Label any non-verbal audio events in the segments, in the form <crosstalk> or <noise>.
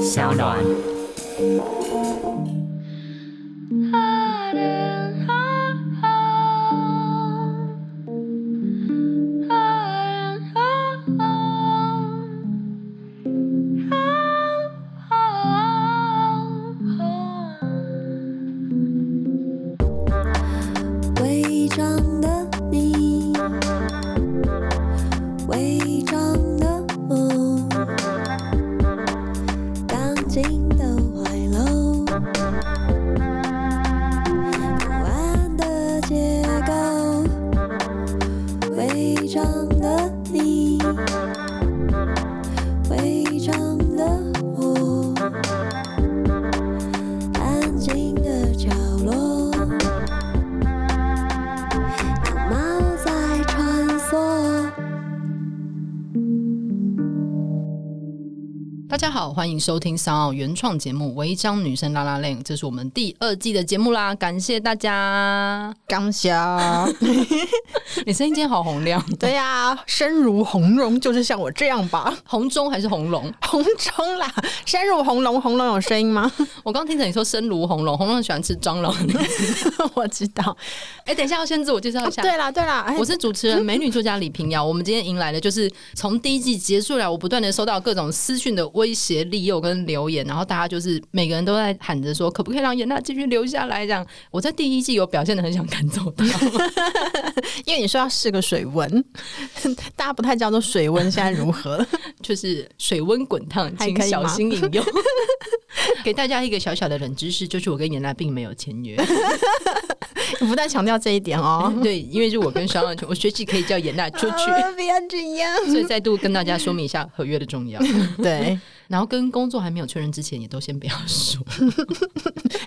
小暖。迎收听三奥原创节目《违章女生 lalaLand》，这是我们第二季的节目啦！感谢大家。刚下，<laughs> <laughs> 你声音今天好洪亮。<laughs> 对呀、啊，声如洪龙，就是像我这样吧？洪钟还是红龙？<laughs> 红钟啦，声如红龙，红龙有声音吗？我刚听着你说声如红龙，红龙喜欢吃蟑螂。我知道。哎，等一下要先自我介绍一下。哦、对啦，对啦，我是主持人美女作家李平遥。我们今天迎来的就是从第一季结束了，我不断的收到各种私讯的威胁。利诱跟留言，然后大家就是每个人都在喊着说，可不可以让颜娜继续留下来？这样，我在第一季有表现的很想赶走他，因为你说要试个水温，<laughs> 大家不太知道水温现在如何，<laughs> 就是水温滚烫，请小心饮用。<laughs> 给大家一个小小的冷知识，就是我跟严娜并没有签约。<laughs> 你不但强调这一点哦，<laughs> 对，因为是我跟商奥，我随时可以叫严娜出去，<laughs> 不要这样。所以再度跟大家说明一下合约的重要。对。然后跟工作还没有确认之前，也都先不要说。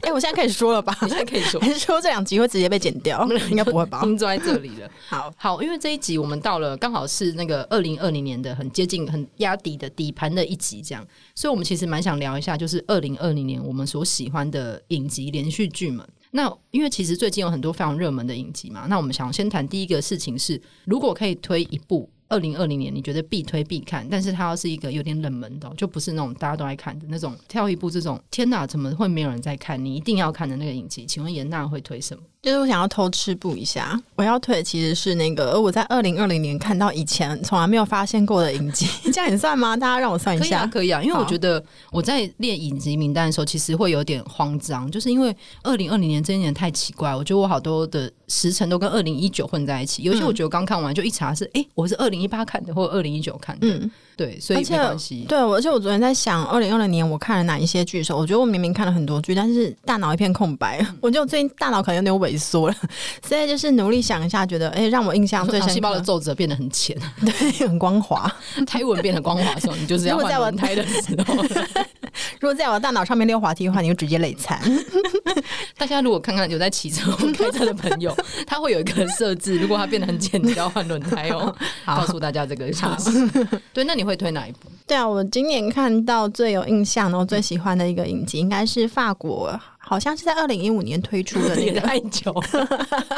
哎、欸，我现在可以说了吧？你现在可以说，还是说这两集会直接被剪掉？应该不会吧？听坐在这里了。好好，因为这一集我们到了，刚好是那个二零二零年的很接近、很压底的底盘的一集，这样。所以，我们其实蛮想聊一下，就是二零二零年我们所喜欢的影集连续剧们。那因为其实最近有很多非常热门的影集嘛，那我们想先谈第一个事情是，如果可以推一部。二零二零年，你觉得必推必看，但是它要是一个有点冷门的，就不是那种大家都爱看的那种，挑一部这种，天哪，怎么会没有人在看？你一定要看的那个影集，请问颜娜会推什么？就是我想要偷吃步一下，我要退其实是那个我在二零二零年看到以前从来没有发现过的影集，<laughs> 这样也算吗？大家让我算一下，可以啊，可以啊，因为我觉得我在列影集名单的时候，其实会有点慌张，就是因为二零二零年这一年太奇怪，我觉得我好多的时辰都跟二零一九混在一起，尤其我觉得刚看完就一查是，哎、嗯欸，我是二零一八看的，或者二零一九看的。嗯对，所以没关系。对，而且我昨天在想，二零二零年我看了哪一些剧的时候，我觉得我明明看了很多剧，但是大脑一片空白。<laughs> 我觉得我最近大脑可能有点萎缩了，所以就是努力想一下，觉得哎，让我印象最深刻。细胞的皱褶变得很浅，<laughs> 对，很光滑。<laughs> 胎纹变得光滑的时候，你就是要换轮胎的时候。<laughs> 如果在我的大脑上面溜滑梯的话，你就直接累残。<laughs> 大家如果看看有在骑车或开车的朋友，<laughs> 他会有一个设置，如果他变得很浅，你就要换轮胎哦。告诉大家这个消息。对，那你。会推哪一部？对啊，我今年看到最有印象的、我最喜欢的一个影集，应该是法国，好像是在二零一五年推出的 <laughs> 那个。太久，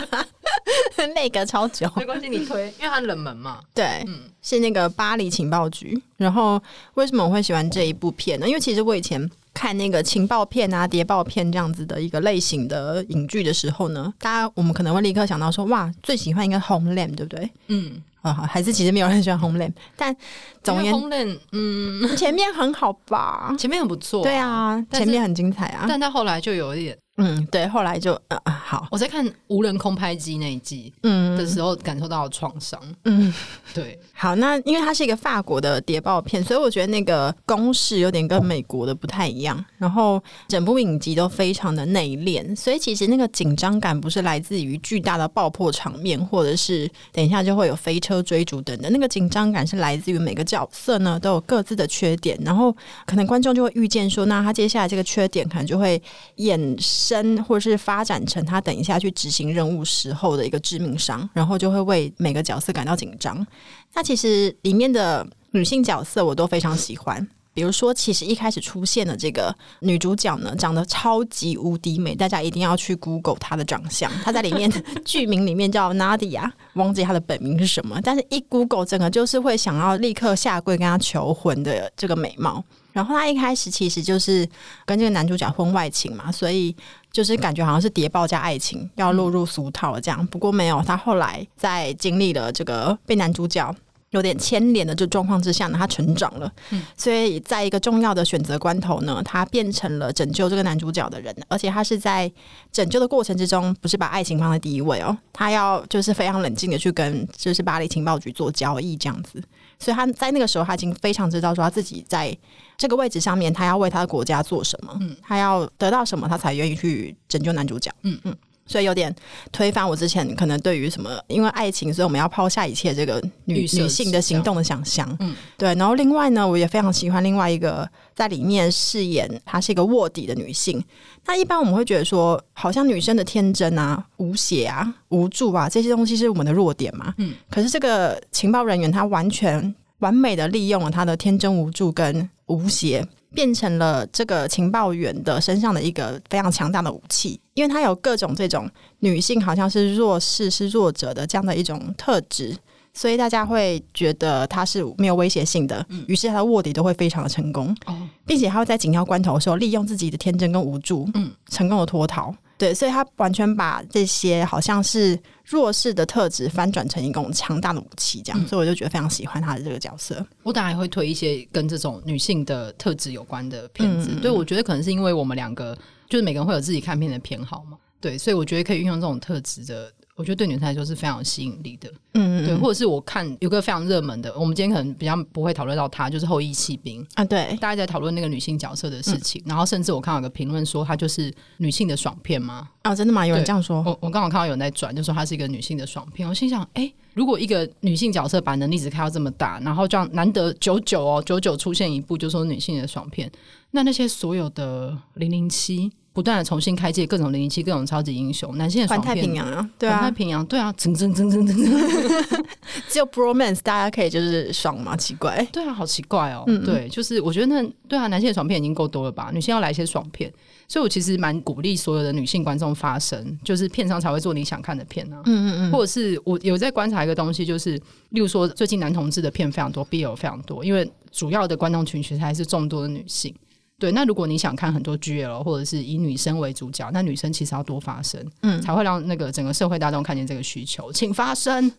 <laughs> 那个超久。没关系，你推，因为它冷门嘛。对，嗯，是那个巴黎情报局。然后为什么我会喜欢这一部片呢？因为其实我以前看那个情报片啊、谍报片这样子的一个类型的影剧的时候呢，大家我们可能会立刻想到说，哇，最喜欢一个 Homeland，对不对？嗯。啊还是其实没有人喜欢 Homeland，但总言 Homeland，嗯，前面很好吧？前面很不错，对啊，前面很精彩啊，但他后来就有一点。嗯，对，后来就呃好，我在看无人空拍机那一季嗯的时候，感受到了创伤。嗯，对，<laughs> 好，那因为它是一个法国的谍报片，所以我觉得那个公式有点跟美国的不太一样。然后整部影集都非常的内敛，所以其实那个紧张感不是来自于巨大的爆破场面，或者是等一下就会有飞车追逐等等。那个紧张感是来自于每个角色呢都有各自的缺点，然后可能观众就会预见说，那他接下来这个缺点可能就会演。生或者是发展成他等一下去执行任务时候的一个致命伤，然后就会为每个角色感到紧张。那其实里面的女性角色我都非常喜欢，比如说，其实一开始出现的这个女主角呢，长得超级无敌美，大家一定要去 Google 她的长相。她在里面剧名里面叫 Nadia，忘记她的本名是什么，但是一 Google 整个就是会想要立刻下跪跟她求婚的这个美貌。然后他一开始其实就是跟这个男主角婚外情嘛，所以就是感觉好像是谍报加爱情要落入俗套这样。不过没有，他后来在经历了这个被男主角。有点牵连的这状况之下呢，他成长了，嗯，所以在一个重要的选择关头呢，他变成了拯救这个男主角的人，而且他是在拯救的过程之中，不是把爱情放在第一位哦，他要就是非常冷静的去跟就是巴黎情报局做交易这样子，所以他在那个时候他已经非常知道说他自己在这个位置上面，他要为他的国家做什么，嗯，他要得到什么，他才愿意去拯救男主角，嗯。嗯。所以有点推翻我之前可能对于什么因为爱情，所以我们要抛下一切这个女女性的行动的想象。嗯，对。然后另外呢，我也非常喜欢另外一个在里面饰演她是一个卧底的女性。那一般我们会觉得说，好像女生的天真啊、无邪啊、无助啊这些东西是我们的弱点嘛。嗯。可是这个情报人员她完全完美的利用了她的天真无助跟无邪。变成了这个情报员的身上的一个非常强大的武器，因为他有各种这种女性好像是弱势、是弱者的这样的一种特质，所以大家会觉得他是没有威胁性的，于是他的卧底都会非常的成功，并且他会在紧要关头的时候利用自己的天真跟无助，嗯，成功的脱逃。对，所以他完全把这些好像是弱势的特质翻转成一种强大的武器，这样，嗯、所以我就觉得非常喜欢他的这个角色。我当然会推一些跟这种女性的特质有关的片子。嗯、对，我觉得可能是因为我们两个就是每个人会有自己看片的偏好嘛。对，所以我觉得可以运用这种特质的。我觉得对女生来说是非常有吸引力的，嗯，嗯，对，或者是我看有个非常热门的，我们今天可能比较不会讨论到她，就是《后羿弃兵》啊，对，大家在讨论那个女性角色的事情，嗯、然后甚至我看到有个评论说，它就是女性的爽片吗？啊，真的吗？有人这样说？我我刚好看到有人在转，就说它是一个女性的爽片。我心想，哎、欸，如果一个女性角色把能力值开到这么大，然后这样难得九九哦，九九出现一部就说女性的爽片，那那些所有的零零七。不断的重新开启各种零零七、各种超级英雄，男性的爽片，环太平洋啊，对啊，环太平洋，对啊，蹭蹭蹭蹭蹭蹭，<laughs> 只有 bromance 大家可以就是爽嘛？奇怪，对啊，好奇怪哦，对，就是我觉得那对啊，男性的爽片已经够多了吧？女性要来一些爽片，所以我其实蛮鼓励所有的女性观众发声，就是片商才会做你想看的片啊，嗯嗯嗯，或者是我有在观察一个东西，就是例如说最近男同志的片非常多，BL 非常多，因为主要的观众群其实还是众多的女性。对，那如果你想看很多 GL 或者是以女生为主角，那女生其实要多发声，嗯，才会让那个整个社会大众看见这个需求，请发声。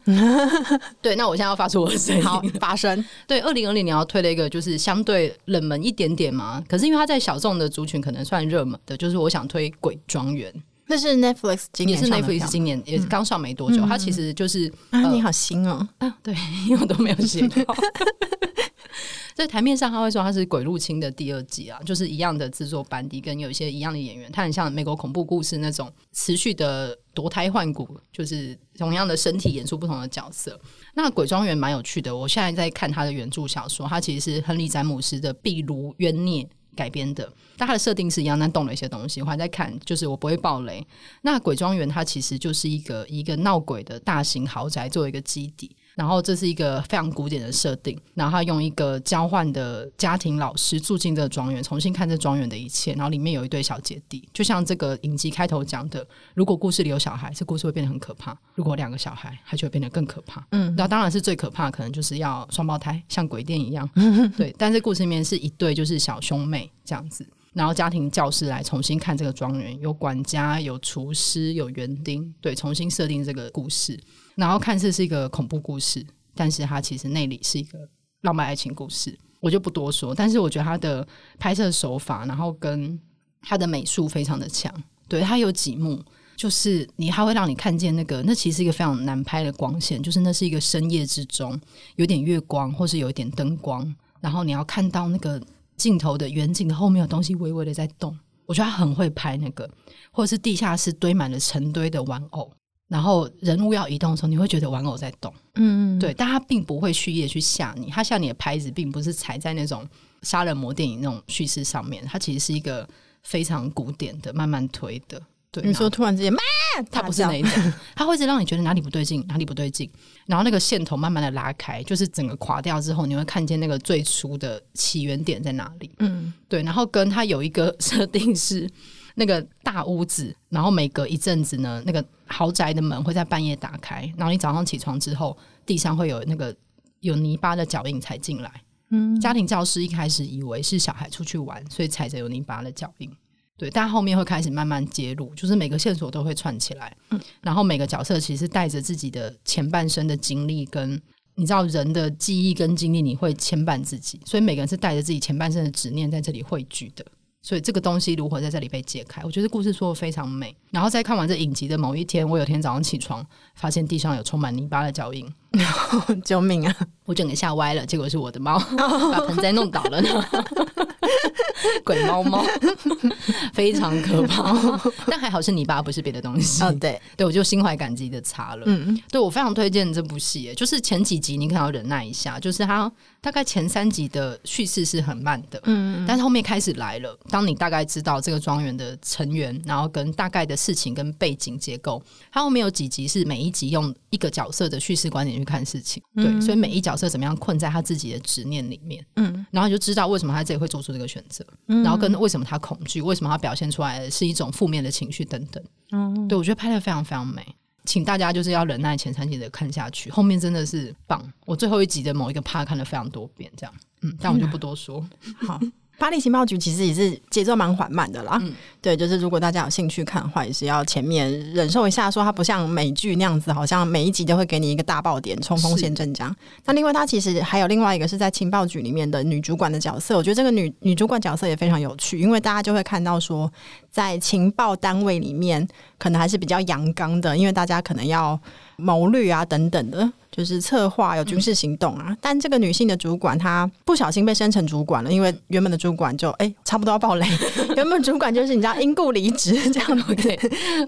<laughs> 对，那我现在要发出我的声音，好，发声。<laughs> 对，二零二零年要推的一个就是相对冷门一点点嘛，可是因为它在小众的族群可能算热门的，就是我想推《鬼庄园》，那是 Netflix 今年也是 Netflix 今年也是刚上没多久，嗯、它其实就是、嗯、啊，你好新哦，啊，对，<laughs> 因为我都没有写到。在台面上，他会说他是《鬼入侵》的第二季啊，就是一样的制作班底，跟有一些一样的演员，他很像美国恐怖故事那种持续的夺胎换骨，就是同样的身体演出不同的角色。那《鬼庄园》蛮有趣的，我现在在看他的原著小说，他其实是亨利·詹姆斯的《壁炉冤孽》改编的，但他的设定是一样，但动了一些东西。我还在看，就是我不会爆雷。那《鬼庄园》它其实就是一个一个闹鬼的大型豪宅作为一个基底。然后这是一个非常古典的设定，然后他用一个交换的家庭老师住进这个庄园，重新看这庄园的一切。然后里面有一对小姐弟，就像这个影集开头讲的，如果故事里有小孩，这故事会变得很可怕；如果两个小孩，它就会变得更可怕。嗯，那当然是最可怕，可能就是要双胞胎，像鬼店一样。<laughs> 对，但是故事里面是一对就是小兄妹这样子，然后家庭教师来重新看这个庄园，有管家，有厨师，有园丁，对，重新设定这个故事。然后看似是一个恐怖故事，但是它其实内里是一个浪漫爱情故事，我就不多说。但是我觉得它的拍摄手法，然后跟它的美术非常的强。对，它有几幕，就是你它会让你看见那个，那其实是一个非常难拍的光线，就是那是一个深夜之中，有点月光，或是有一点灯光，然后你要看到那个镜头的远景的后面有东西微微的在动。我觉得他很会拍那个，或者是地下室堆满了成堆的玩偶。然后人物要移动的时候，你会觉得玩偶在动，嗯，对，但他并不会蓄意的去吓你，他吓你的拍子并不是踩在那种杀人魔电影那种叙事上面，它其实是一个非常古典的慢慢推的。对，你说突然之间，他不是那一种，他会一直让你觉得哪里不对劲，哪里不对劲，然后那个线头慢慢的拉开，就是整个垮掉之后，你会看见那个最初的起源点在哪里。嗯，对，然后跟他有一个 <laughs> 设定是。那个大屋子，然后每隔一阵子呢，那个豪宅的门会在半夜打开，然后你早上起床之后，地上会有那个有泥巴的脚印才进来，嗯，家庭教师一开始以为是小孩出去玩，所以踩着有泥巴的脚印。对，但后面会开始慢慢揭露，就是每个线索都会串起来。嗯，然后每个角色其实带着自己的前半生的经历，跟你知道人的记忆跟经历，你会牵绊自己，所以每个人是带着自己前半生的执念在这里汇聚的。所以这个东西如何在这里被解开？我觉得故事说的非常美。然后在看完这影集的某一天，我有天早上起床，发现地上有充满泥巴的脚印，救命啊！我整个吓歪了，结果是我的猫 <laughs> 把盆栽弄倒了呢。<laughs> 鬼猫猫 <laughs> 非常可怕，但还好是泥巴，不是别的东西。哦，对，对我就心怀感激的擦了。嗯，对我非常推荐这部戏，就是前几集你可能要忍耐一下，就是它大概前三集的叙事是很慢的，嗯，但是后面开始来了。当你大概知道这个庄园的成员，然后跟大概的事情跟背景结构，它后面有几集是每一集用一个角色的叙事观点去看事情，对，嗯，所以每一角色怎么样困在他自己的执念里面，嗯，然后你就知道为什么他自己会做出这个选择。嗯然后跟为什么他恐惧，为什么他表现出来的是一种负面的情绪等等。嗯，对我觉得拍的非常非常美，请大家就是要忍耐前三集的看下去，后面真的是棒。我最后一集的某一个 part 看了非常多遍，这样，嗯，但我就不多说。<laughs> 好。巴黎情报局其实也是节奏蛮缓慢的啦，嗯、对，就是如果大家有兴趣看的话，也是要前面忍受一下，说它不像美剧那样子，好像每一集都会给你一个大爆点，冲锋陷阵这样。那另外，它其实还有另外一个是在情报局里面的女主管的角色，我觉得这个女女主管角色也非常有趣，因为大家就会看到说，在情报单位里面可能还是比较阳刚的，因为大家可能要谋略啊等等的。就是策划有军事行动啊，嗯、但这个女性的主管她不小心被升成主管了，因为原本的主管就哎、欸、差不多要爆雷，<laughs> 原本主管就是你知道因故离职 <laughs> 这样。子，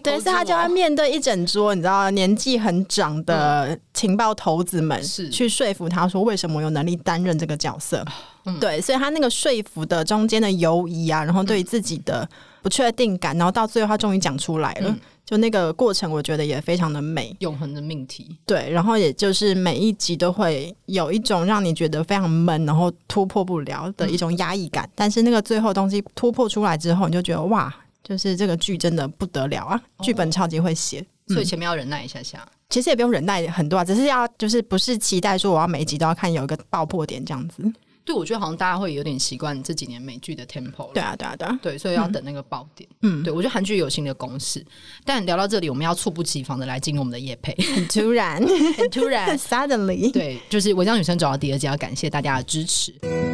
对，所以她就要面对一整桌你知道年纪很长的情报头子们，是。去说服她说为什么我有能力担任这个角色，嗯、对，所以他那个说服的中间的犹疑啊，然后对于自己的不确定感，然后到最后他终于讲出来了。嗯就那个过程，我觉得也非常的美，永恒的命题。对，然后也就是每一集都会有一种让你觉得非常闷，然后突破不了的一种压抑感。嗯、但是那个最后东西突破出来之后，你就觉得哇，就是这个剧真的不得了啊！剧、哦、本超级会写，所以前面要忍耐一下下。嗯、其实也不用忍耐很多啊，只是要就是不是期待说我要每一集都要看有一个爆破点这样子。对，我觉得好像大家会有点习惯这几年美剧的 tempo。对啊，对啊，对啊，对，所以要等那个爆点。嗯，对，我觉得韩剧有新的公式，但聊到这里，我们要猝不及防的来进入我们的夜配，很突然，很突然，<laughs> suddenly。对，就是《违章女生》走到第二季，要感谢大家的支持。《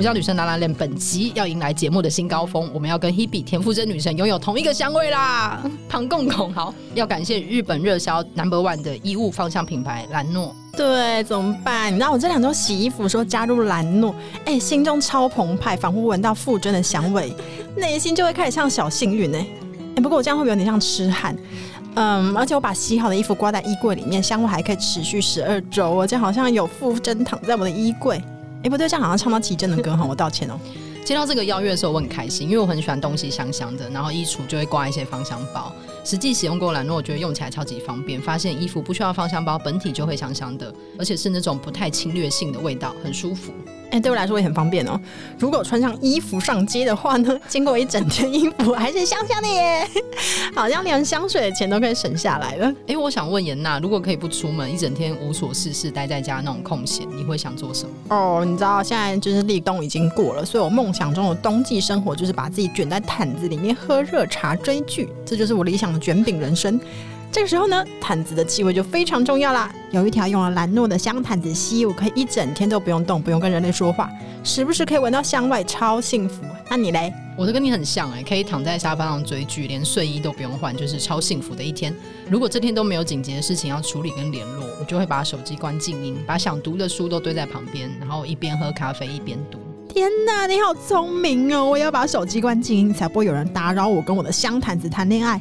违章女生 lalaLand》本集要迎来节目的新高峰，我们要跟 Hebe 田馥甄女神拥有同一个香味啦！庞公公好，要感谢日本热销 Number One 的衣物方向品牌兰诺。对，怎么办？你知道我这两周洗衣服说加入兰诺，哎，心中超澎湃，仿佛闻到馥甄的香味，内心就会开始像小幸运哎哎。不过我这样会不会有点像痴汉？嗯，而且我把洗好的衣服挂在衣柜里面，香味还可以持续十二周，我这好像有馥甄躺在我的衣柜。哎，不对，这样好像唱到齐正的歌哈，我道歉哦。<laughs> 接到这个邀约的时候，我很开心，因为我很喜欢东西香香的，然后衣橱就会挂一些芳香包。实际使用过兰诺，我觉得用起来超级方便，发现衣服不需要芳香包，本体就会香香的，而且是那种不太侵略性的味道，很舒服。哎、欸，对我来说也很方便哦。如果穿上衣服上街的话呢，<laughs> 经过一整天，衣服还是香香的耶，<laughs> 好像连香水的钱都可以省下来了。哎、欸，我想问严娜，如果可以不出门，一整天无所事事，待在家那种空闲，你会想做什么？哦，你知道现在就是立冬已经过了，所以我梦想中的冬季生活就是把自己卷在毯子里面喝热茶追剧，这就是我理想的卷饼人生。这个时候呢，毯子的气味就非常重要啦。有一条用了兰诺的香毯子吸，我可以一整天都不用动，不用跟人类说话，时不时可以闻到香味，超幸福。那你嘞？我都跟你很像哎、欸，可以躺在沙发上追剧，连睡衣都不用换，就是超幸福的一天。如果这天都没有紧急的事情要处理跟联络，我就会把手机关静音，把想读的书都堆在旁边，然后一边喝咖啡一边读。天哪，你好聪明哦！我也要把手机关静音，才不会有人打扰我跟我的香毯子谈恋爱。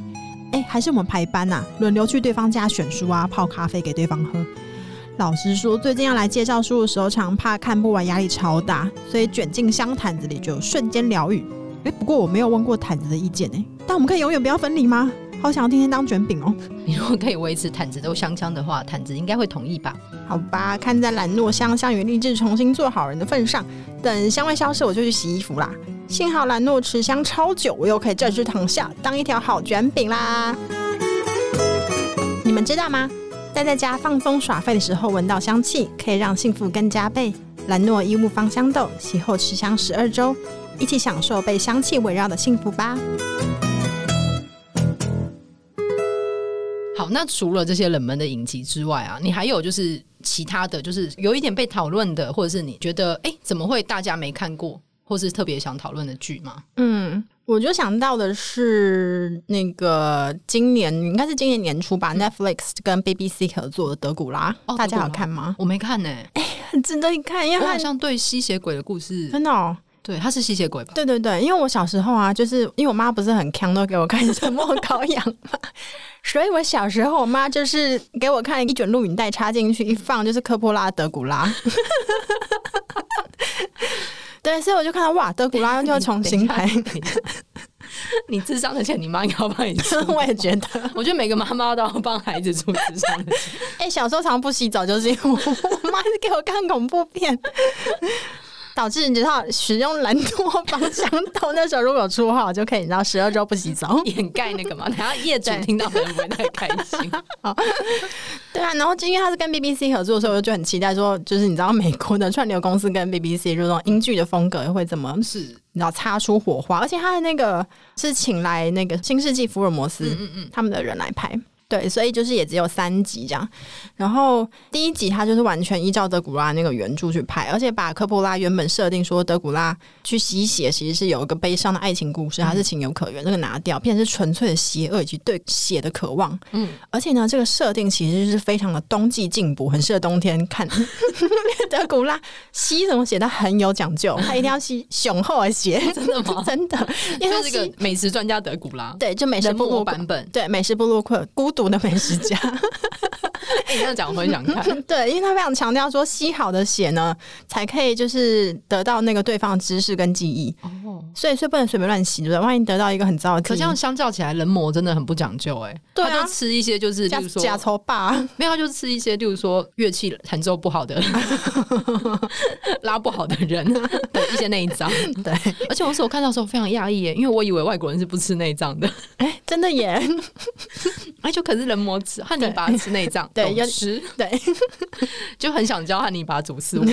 哎，还是我们排班呐、轮流去对方家选书啊，泡咖啡给对方喝。老实说，最近要来介绍书的时候，常怕看不完，压力超大，所以卷进香毯子里就瞬间疗愈。哎，不过我没有问过毯子的意见哎，但我们可以永远不要分离吗？好想要天天当卷饼哦！你如果可以维持毯子都香香的话，毯子应该会同意吧？好吧，看在兰诺香香与立志重新做好人的份上，等香味消失，我就去洗衣服啦。幸好兰诺持香超久，我又可以正式躺下当一条好卷饼啦！你们知道吗？待在家放松耍废的时候，闻到香气可以让幸福更加倍。兰诺衣物芳香豆，洗后持香十二周，一起享受被香气围绕的幸福吧。那除了这些冷门的影集之外啊，你还有就是其他的就是有一点被讨论的，或者是你觉得哎、欸，怎么会大家没看过，或是特别想讨论的剧吗？嗯。我就想到的是那个今年应该是今年年初吧，嗯，Netflix 跟 BBC 合作的《德古拉》，哦，大家有看吗？我没看呢，欸，哎，<laughs> 很值得一看，因为它好像对吸血鬼的故事，真的，哦，对，他是吸血鬼吧？对对对，因为我小时候啊，就是因为我妈不是很强，都给我看《沉默羔羊》嘛，所以我小时候我妈就是给我看一卷录影带，插进去一放就是科波拉《德古拉》。<laughs> 对，所以我就看到哇，德古拉又要重新拍。<laughs> 你智商的钱，你妈应该要帮你出。<laughs> 我也觉得，我觉得每个妈妈都要帮孩子出智商的钱。哎、欸，小时候常常不洗澡，就是因为我妈是给我看恐怖片。导致你知道使用兰诺芳香豆那时候如果出号就可以，你知道十二周不洗澡 <laughs> 掩盖那个嘛？然后业主听到可能不会太开心。<laughs> 好，对啊，然后因为他是跟 BBC 合作的时候，我就很期待说，就是你知道美国的串流公司跟 BBC 这种英剧的风格会怎么是你知道擦出火花？而且他的那个是请来那个新世纪福尔摩斯嗯嗯嗯他们的人来拍。对，所以就是也只有三集这样。然后第一集他就是完全依照德古拉那个原著去拍，而且把科波拉原本设定说德古拉去吸血其实是有一个悲伤的爱情故事，他是情有可原，这个拿掉，变成是纯粹的邪恶以及对血的渴望。嗯，而且呢，这个设定其实是非常的冬季进补，很适合冬天看。<laughs> 德古拉吸什么血，他很有讲究，他一定要吸 <laughs> 雄厚的血，真的吗？<laughs> 真的，因为他是个美食专家德古拉，对，就美食部落版本，对，美食部落客孤。独的美食家，<laughs> 哎、欸，你这样讲我很想看。<laughs> 对，因为他非常强调说，吸好的血呢，才可以就是得到那个对方的知识跟记忆。哦，所以所以不能随便乱吸，对不对？万一得到一个很糟的，可这样相较起来，人魔真的很不讲究。哎，对啊，他就吃一些就是，例如说假头霸，没有，他就吃一些，例如说乐器弹奏不好的、<laughs> 拉不好的人的一些内脏。对，而且我是我看到的时候非常讶异，耶，因为我以为外国人是不吃内脏的。哎、欸，真的耶！哎，就可是人魔吃汉尼拔吃内脏，<laughs> 对，要吃，对，<laughs> 就很想教汉尼拔煮食物。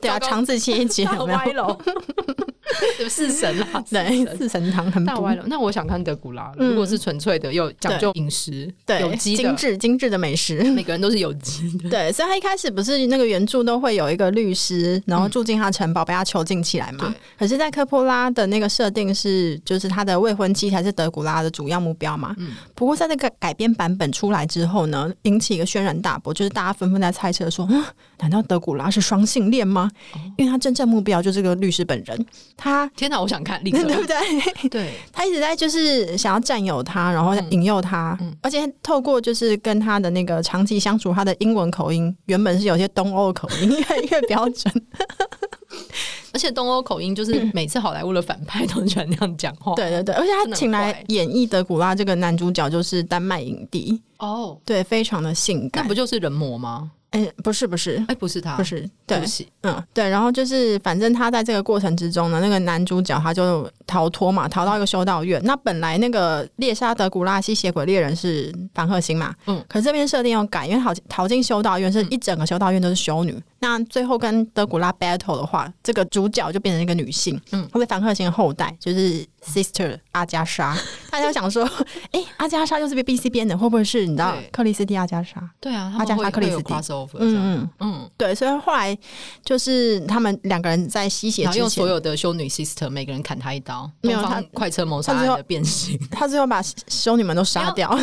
对啊，肠子切一切，大 <laughs> 歪楼，有 <laughs> 四神啦，<laughs> 对，四神汤很大歪了。那我想看德古拉，如果是纯粹的又讲究饮食，对，有机精致精致的美食，每个人都是有机的。对，所以他一开始不是那个原著都会有一个律师，然后住进他城堡，被他囚禁起来嘛。可是，在科波拉的那个设定是，就是他的未婚妻才是德古拉的主要目标嘛。嗯。不过，在那个改编版本出来之后呢，引起一个轩然大波，就是大家纷纷在猜测说，嗯，难道德古拉是双性恋吗？哦、因为他真正目标就是个律师本人。他天哪，我想看，立刻 <laughs> 对不对？对，他一直在就是想要占有他，然后引诱他，嗯、而且透过就是跟他的那个长期相处，他的英文口音原本是有些东欧口音，越来越标准。<laughs> 而且东欧口音就是每次好莱坞的反派都很喜欢那样讲话。<laughs> 对对对，而且他请来演绎德古拉这个男主角就是丹麦影帝哦，对，非常的性感。那不就是人魔吗？哎、欸，不是不是，哎、欸，不是他，不是，对，对不起，嗯，对，然后就是，反正他在这个过程之中呢，那个男主角他就逃脱嘛，逃到一个修道院。那本来那个猎杀德古拉吸血鬼猎人是凡赫星嘛，嗯，可是这边设定要改，因为逃逃进修道院是一整个修道院都是修女。嗯、那最后跟德古拉 battle 的话，这个主角就变成一个女性，嗯，她被凡克辛的后代，就是 sister 阿加莎。<laughs> 大家想说，哎、欸，阿加莎又是被 B C 编的，会不会是你知道克里斯蒂阿加莎？对啊，阿加莎克里斯蒂。嗯嗯。嗯，对，所以后来就是他们两个人在吸血之前，用所有的修女 sister 每个人砍他一刀，没有他快车谋杀案的变形，他最后把修女们都杀掉，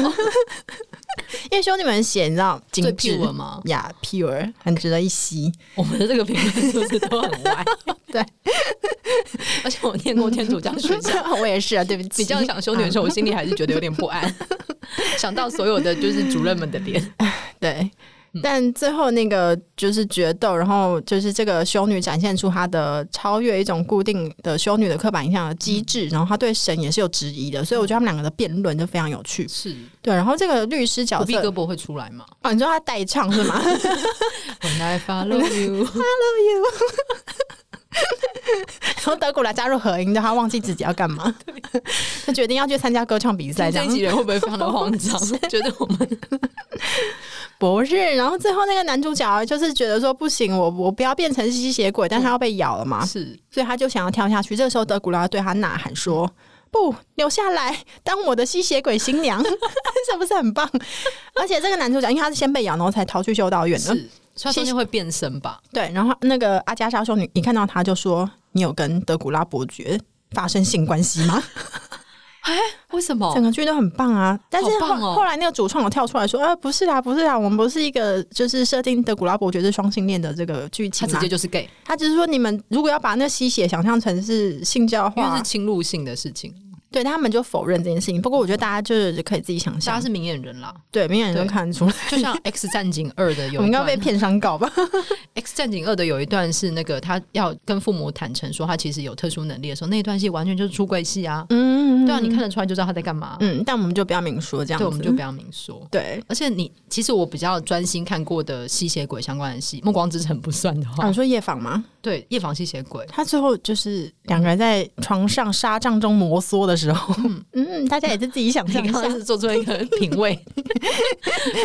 <laughs> 因为兄弟们写你知道精致吗？呀、yeah，pure 很值得一吸。我们的这个评论是不是都很歪？<laughs> 对，<laughs> 而且我念过天主教学校，我也是啊，对不起。你这样想修女的时候，我心里还是觉得有点不安，想到所有的就是主任们的脸，对。但最后那个就是决斗，然后就是这个修女展现出她的超越一种固定的修女的刻板印象的机制，然后她对神也是有质疑的，所以我觉得他们两个的辩论就非常有趣。是对，然后这个律师角色，哥伯会出来吗？哦，你知道他代唱是吗？<laughs> <laughs> When I follow you, follow you。<laughs> <laughs> 然后德古拉加入合音，他忘记自己要干嘛，<laughs> 他决定要去参加歌唱比赛。这样，经纪人会不会非常的慌张？<laughs> 觉得我们不是。然后最后那个男主角就是觉得说不行，我我不要变成吸血鬼，但他要被咬了嘛，是，所以他就想要跳下去。这个时候德古拉对他呐喊说：“不，留下来当我的吸血鬼新娘，是不是很棒？”而且这个男主角因为他是先被咬，然后才逃去修道院的。他中间会变身吧？对，然后那个阿加莎修女一看到他就说：“你有跟德古拉伯爵发生性关系吗？” <laughs> 哎，为什么？整个剧都很棒啊！但是后、哦、后来那个主创有跳出来说：“啊，不是啦，不是啦，我们不是一个就是设定德古拉伯爵是双性恋的这个剧情，他直接就是 gay。他只是说你们如果要把那吸血想象成是性交的话，因为是侵入性的事情。”对，他们就否认这件事情。不过我觉得大家就是可以自己想象，大家是明眼人啦。对，明眼人都看得出来。就像《X 战警二》的有一段，我们应该被骗商告吧？《X 战警二》的有一段是那个他要跟父母坦诚说他其实有特殊能力的时候，那一段戏完全就是出柜戏啊。嗯，对啊，你看得出来就知道他在干嘛。嗯，但我们就不要明说这样子，对，我们就不要明说。对，而且你其实我比较专心看过的吸血鬼相关的戏，《暮光之城》不算的话，啊、你说夜访吗？对，夜访吸血鬼，他最后就是两个人在床上纱帐中摩挲的时候。嗯嗯，大家也是自己想象一下，<laughs> 是做出一个 <laughs> 品味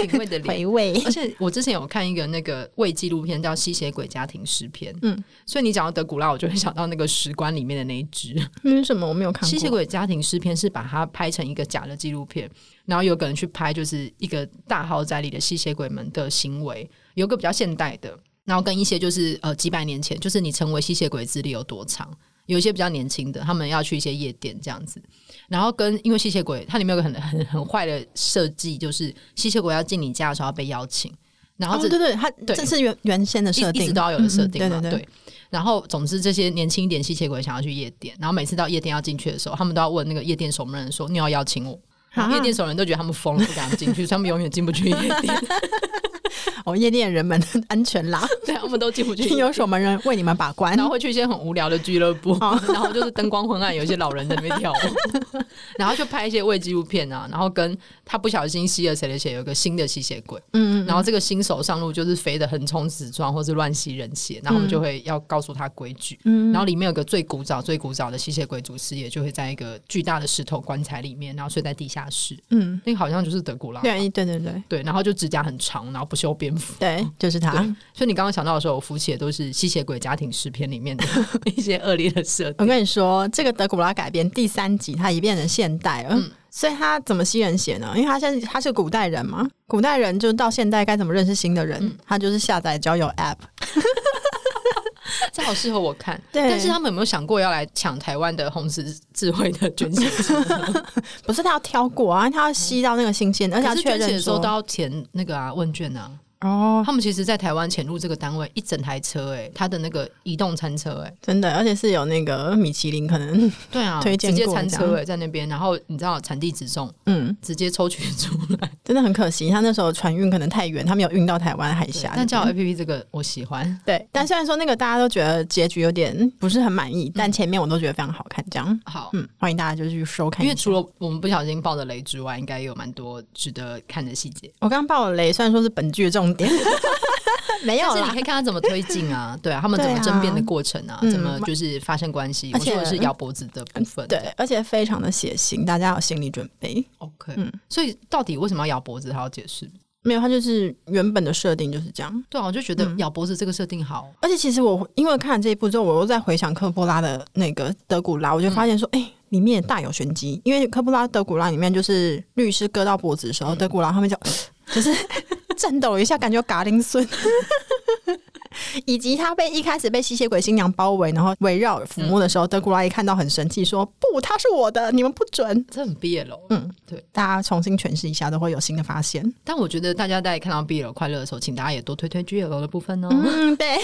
品味的回味。而且我之前有看一个那个未纪录片，叫《吸血鬼家庭诗篇》。嗯，所以你讲到德古拉，我就会想到那个石棺里面的那一只。为什么我没有看过？《吸血鬼家庭诗篇》是把它拍成一个假的纪录片，然后有个人去拍，就是一个大豪宅里的吸血鬼们的行为，有个比较现代的，然后跟一些就是呃几百年前，就是你成为吸血鬼资历有多长。有一些比较年轻的，他们要去一些夜店这样子，然后跟因为吸血鬼，它里面有个很很很坏的设计，就是吸血鬼要进你家的时候要被邀请，然后这、哦、对对，它对这是原原先的设定，一直都要有的设定嘛、嗯，对对对。对然后总之这些年轻一点吸血鬼想要去夜店，然后每次到夜店要进去的时候，他们都要问那个夜店守门人说：“你要邀请我？”夜店守门人都觉得他们疯了，不敢进去，所以他们永远进不去夜店。<laughs> 哦，夜店人们安全啦，对，他们都进不去。有守门人为你们把关，然后会去一些很无聊的俱乐部，哦、<laughs> 然后就是灯光昏暗，有一些老人在那边跳舞，<laughs> 然后就拍一些伪纪录片啊，然后跟他不小心吸了谁的血，有个新的吸血鬼，嗯，嗯，然后这个新手上路就是肥的横冲直撞，或是乱吸人血，然后我们就会要告诉他规矩，嗯，然后里面有个最古早、最古早的吸血鬼祖师爷，就会在一个巨大的石头棺材里面，然后睡在地下室，嗯，那个好像就是德古拉，对对对对。对，然后就指甲很长，然后不修边幅，对。就是他，所以你刚刚想到的时候，我浮起的都是吸血鬼家庭诗篇里面的 <laughs> 一些恶劣的设定。我跟你说，这个德古拉改编第三集，他已变成现代了，嗯，所以他怎么吸人血呢？因为他现在他是古代人嘛，古代人就到现代该怎么认识新的人？嗯、他就是下载交友 App，这好适合我看。对，但是他们有没有想过要来抢台湾的红十字会的捐献？<laughs> 不是他要挑过啊，他要吸到那个新鲜，而且他确认的时候都要填那个啊问卷啊。哦，他们其实，在台湾潜入这个单位，一整台车、欸，哎，他的那个移动餐车、欸，哎，真的，而且是有那个米其林可能对啊，<laughs> 推荐直接餐车、欸，哎，在那边，然后你知道产地直送，嗯，直接抽取出来，真的很可惜，他那时候船运可能太远，他没有运到台湾海峡。那叫 APP 这个我喜欢，<laughs> 对，但虽然说那个大家都觉得结局有点不是很满意，但前面我都觉得非常好看，这样。好，嗯，欢迎大家就去收看，因为除了我们不小心爆的雷之外，应该有蛮多值得看的细节。我刚刚爆的雷，虽然说是本剧的重点。<laughs> 没有，但是你可以看他怎么推进啊，<laughs> 对啊，他们怎么争辩的过程啊，啊怎么就是发生关系，而且是咬脖子的部分，对，而且非常的血腥，大家有心理准备。OK，嗯，所以到底为什么要咬脖子？他要解释？没有，他就是原本的设定就是这样。对啊，我就觉得咬脖子这个设定好。而且其实我因为看了这一部之后，我又在回想科波拉的那个德古拉，我就发现说，哎、嗯欸，里面也大有玄机。因为科波拉德古拉里面就是律师割到脖子的时候，嗯、德古拉后面就 <sniffs> 就是。颤抖一下，感觉嘎铃孙，<laughs> 以及他被一开始被吸血鬼新娘包围，然后围绕抚摸的时候，嗯、德古拉一看到很生气，说：“不，他是我的，你们不准。”这很 BL 了。嗯，对，大家重新诠释一下，都会有新的发现。但我觉得大家在看到 BL 快乐的时候，请大家也多推推 GL 的部分哦。嗯，对。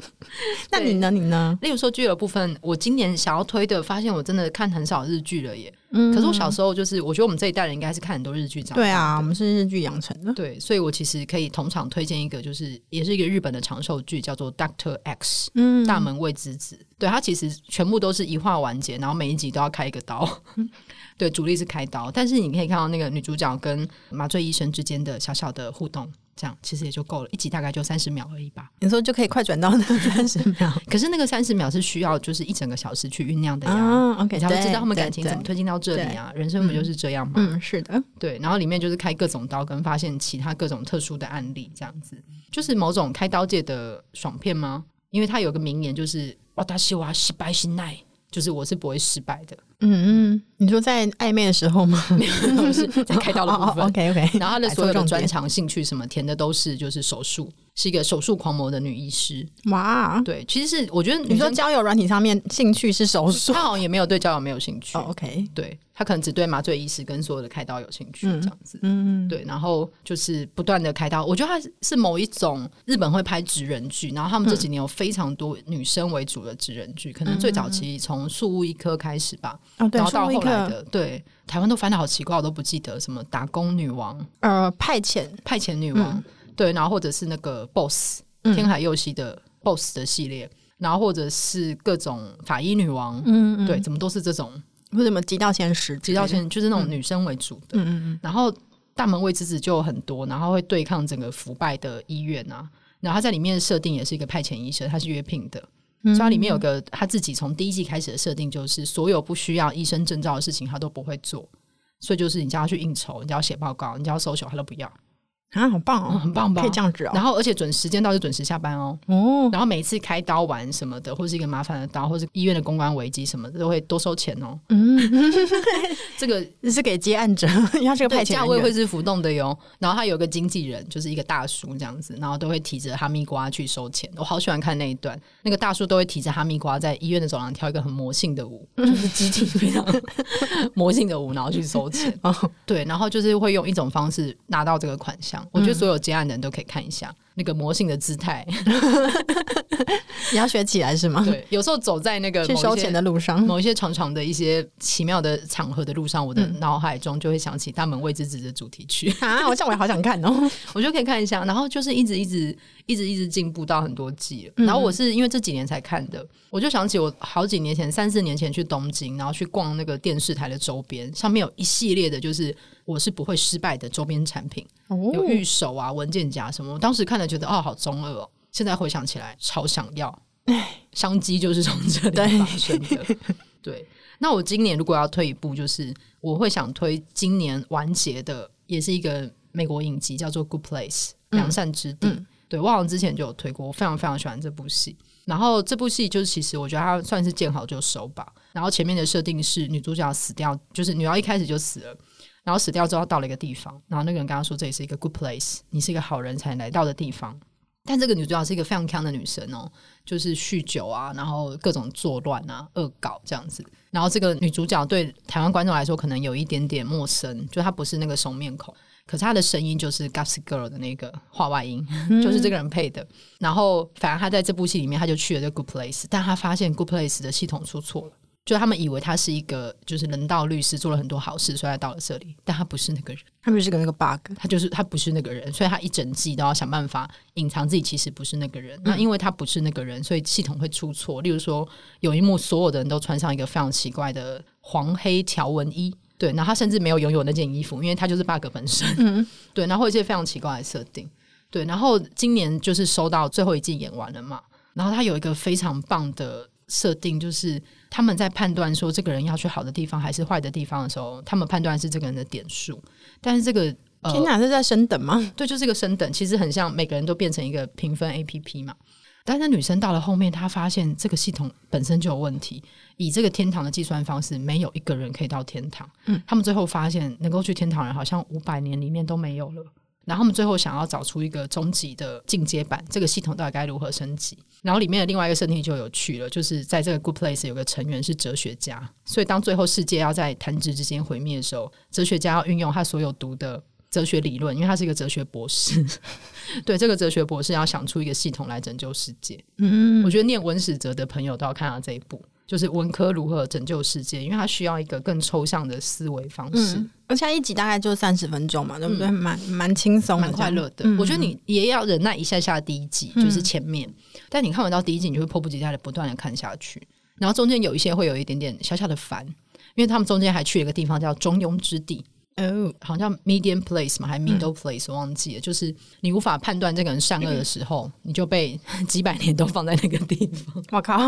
<laughs> 那你呢？你呢？例如说 GL 部分，我今年想要推的，发现我真的看很少日剧了耶。嗯，可是我小时候就是，我觉得我们这一代人应该是看很多日剧长大的。对啊，我们是日剧养成的。对，所以我其实可以同场推荐一个，就是也是一个日本的长寿剧，叫做《Doctor X》，嗯，大门未知子。对，它其实全部都是一话完结，然后每一集都要开一个刀。<laughs> 对，主力是开刀，但是你可以看到那个女主角跟麻醉医生之间的小小的互动。这样其实也就够了，一集大概就三十秒而已吧。你说就可以快转到那三十秒，<laughs> 可是那个三十秒是需要就是一整个小时去酝酿的呀。啊、OK，你才会知道他们感情怎么推进到这里啊。人生不就是这样吗？嗯，是的，对。然后里面就是开各种刀，跟发现其他各种特殊的案例，这样子就是某种开刀界的爽片吗？因为他有个名言，就是“我大西瓦失败心奈”，就是我是不会失败的。嗯嗯，你说在暧昧的时候吗？没有，是在开刀的部分。<laughs> OK OK。然后他的所有的专长、兴趣什么，填的都是就是手术，是一个手术狂魔的女医师。哇，对，其实是我觉得你说交友软体上面兴趣是手术，她好像也没有对交友没有兴趣。Oh, OK，对。她可能只对麻醉医师跟所有的开刀有兴趣，这样子，嗯，嗯对，然后就是不断的开刀。我觉得她是某一种日本会拍职人剧，然后他们这几年有非常多女生为主的职人剧，嗯、可能最早期从宿雾一科开始吧，哦、然后到后来的，对，台湾都翻的好奇怪，我都不记得什么打工女王，呃，派遣派遣女王，嗯、对，然后或者是那个 boss、嗯、天海佑希的 boss 的系列，然后或者是各种法医女王，嗯，嗯，对，怎么都是这种。为什么极道鲜师？极道鲜就是那种女生为主的，嗯嗯嗯。然后大门卫之子就很多，然后会对抗整个腐败的医院啊。然后他在里面的设定也是一个派遣医生，他是约聘的，所以他里面有个他自己从第一季开始的设定，就是所有不需要医生证照的事情他都不会做，所以就是你叫他去应酬，你叫他写报告，你叫他 social，他都不要。啊，好棒哦，嗯、很棒吧？可以这样子哦。然后，而且准时间到就准时下班哦。哦。然后每次开刀完什么的，或是一个麻烦的刀，或是医院的公关危机什么的，都会多收钱哦。嗯。<laughs> 这个是给接案者，因为他这个派遣价位会是浮动的哟。然后他有个经纪人，就是一个大叔这样子，然后都会提着哈密瓜去收钱。我好喜欢看那一段，那个大叔都会提着哈密瓜在医院的走廊跳一个很魔性的舞，就是肢体非常 <laughs> 魔性的舞，然后去收钱。哦。对，然后就是会用一种方式拿到这个款项。我觉得所有接案的人都可以看一下那个魔性的姿态，<laughs> 你要学起来是吗？对，有时候走在那个去收钱的路上，某一些长长的一些奇妙的场合的路上，我的脑海中就会想起《大门未知子》的主题曲啊！我这样我也好想看哦，<laughs> 我就可以看一下。然后就是一直一直一直一直进步到很多季了。然后我是因为这几年才看的，我就想起我好几年前三四年前去东京，然后去逛那个电视台的周边，上面有一系列的就是。我是不会失败的周边产品，哦、有御守啊、文件夹什么。我当时看了觉得哦，好中二哦。现在回想起来，超想要。商机就是从这里发生的。对，对，那我今年如果要推一部，就是我会想推今年完结的，也是一个美国影集，叫做《Good Place》良善之地。嗯、对，我好像之前就有推过，我非常非常喜欢这部戏。然后这部戏就是其实我觉得它算是见好就收吧。然后前面的设定是女主角死掉，就是女儿一开始就死了。然后死掉之后到了一个地方，然后那个人跟他说：“这里是一个 good place，你是一个好人才来到的地方。”但这个女主角是一个非常强的女生哦，就是酗酒啊，然后各种作乱啊、恶搞这样子。然后这个女主角对台湾观众来说可能有一点点陌生，就她不是那个熟面孔，可是她的声音就是 Gossip Girl 的那个话外音，嗯、就是这个人配的。然后反而她在这部戏里面，她就去了这个 good place，但她发现 good place 的系统出错了。就他们以为他是一个就是人道律师，做了很多好事，所以他到了这里。但他不是那个人，他不是个那个 bug，他就是他不是那个人，所以他一整季都要想办法隐藏自己其实不是那个人。嗯、那因为他不是那个人，所以系统会出错。例如说，有一幕所有的人都穿上一个非常奇怪的黄黑条纹衣，对，然后他甚至没有拥有那件衣服，因为他就是 bug 本身。嗯，对，然后一些非常奇怪的设定，对，然后今年就是收到最后一季演完了嘛，然后他有一个非常棒的。设定就是他们在判断说这个人要去好的地方还是坏的地方的时候，他们判断是这个人的点数。但是这个天哪，是在升等吗？对，就是一个升等。其实很像每个人都变成一个评分 APP 嘛。但是女生到了后面，她发现这个系统本身就有问题。以这个天堂的计算方式，没有一个人可以到天堂。嗯，他们最后发现能够去天堂人好像五百年里面都没有了。然后他们最后想要找出一个终极的进阶版，这个系统到底该如何升级？然后里面的另外一个设定就有趣了，就是在这个 Good Place 有个成员是哲学家，所以当最后世界要在弹指之间毁灭的时候，哲学家要运用他所有读的哲学理论，因为他是一个哲学博士，<laughs> 对这个哲学博士要想出一个系统来拯救世界。嗯，我觉得念文史哲的朋友都要看到这一部。就是文科如何拯救世界，因为它需要一个更抽象的思维方式。嗯、而且一集大概就三十分钟嘛，对不对？蛮蛮轻松、蛮快乐的。嗯、我觉得你也要忍耐一下下第一集，嗯、就是前面。但你看完到第一集，你就会迫不及待的不断的看下去。然后中间有一些会有一点点小小的烦，因为他们中间还去了一个地方叫中庸之地。哦，好像 medium place 嘛，还 middle place，、忘记了。就是你无法判断这个人善恶的时候，嗯、你就被 <laughs> 几百年都放在那个地方。我靠！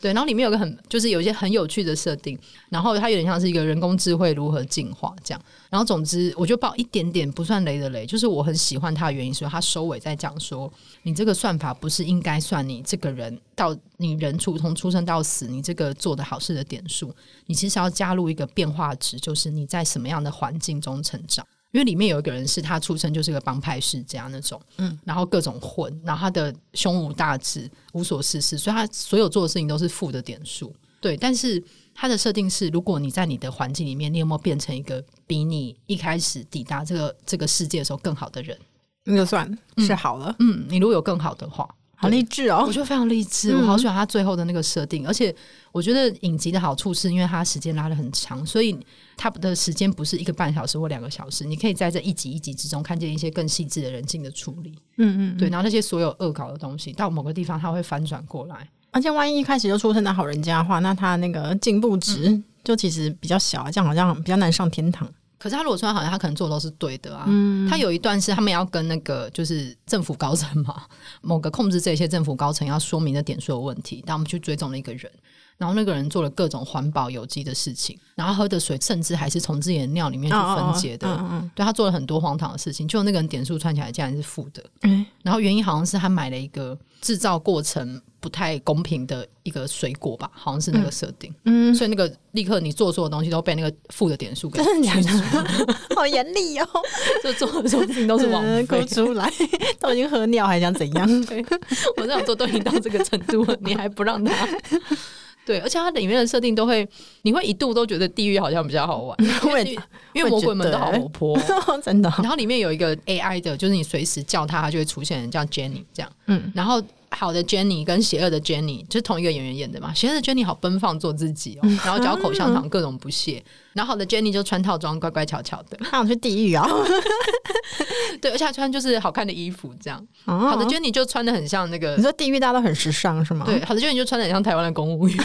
对，然后里面有个很，就是有一些很有趣的设定，然后它有点像是一个人工智慧如何进化这样。然后总之，我就爆一点点不算雷的雷，就是我很喜欢它的原因，所以它收尾在讲说，你这个算法不是应该算你这个人到你人出从出生到死，你这个做的好事的点数，你其实要加入一个变化值，就是你在什么样的环境中成长。因为里面有一个人是他出生就是个帮派世家那种，嗯，然后各种混，然后他的胸无大志，无所事事，所以他所有做的事情都是负的点数。对，但是。他的设定是，如果你在你的环境里面，你有没有变成一个比你一开始抵达这个这个世界的时候更好的人？那就算是好了。嗯，你如果有更好的话，好励志哦！我觉得非常励志，我好喜欢他最后的那个设定。嗯、而且我觉得影集的好处是因为它时间拉的很长，所以它的时间不是一个半小时或两个小时，你可以在这一集一集之中看见一些更细致的人性的处理。嗯，嗯嗯，对，然后那些所有恶搞的东西到某个地方，它会翻转过来。而且万一一开始就出生在好人家的话，那他那个进步值就其实比较小，这样好像比较难上天堂。可是他如果穿好像他可能做的都是对的啊。嗯，他有一段是他们要跟那个就是政府高层嘛，<laughs> 某个控制这些政府高层要说明的点数有问题，但我们去追踪了一个人。然后那个人做了各种环保有机的事情，然后喝的水甚至还是从自己的尿里面去分解的。哦哦哦对，他做了很多荒唐的事情，就那个人点数串起来竟然是负的。嗯，然后原因好像是他买了一个制造过程不太公平的一个水果吧，好像是那个设定。嗯，所以那个立刻你做错的东西都被那个负的点数给真的假的？<laughs> 好严厉哦！<laughs> 就做的事情都是往哭出来，<laughs> 都已经喝尿还想怎样？对，我这样做都已经到这个程度了，你还不让他？对，而且它里面的设定都会，你会一度都觉得地狱好像比较好玩，<laughs> 因为因为魔鬼们都好活泼，<laughs> 真的。然后里面有一个 AI 的，就是你随时叫他，他就会出现，叫 Jenny 这样。嗯，然后。好的 Jenny 跟邪恶的 Jenny 就是同一个演员演的嘛。邪恶的 Jenny 好奔放做自己哦，<laughs> 然后嚼口香糖各种不屑。然后好的 Jenny 就穿套装乖乖巧巧的，他想去地狱啊。<laughs> 对，而且他穿就是好看的衣服这样。好的 Jenny 就穿的很像那个，你说地狱大家都很时尚是吗？对，好的 Jenny 就穿的很像台湾的公务员。<laughs>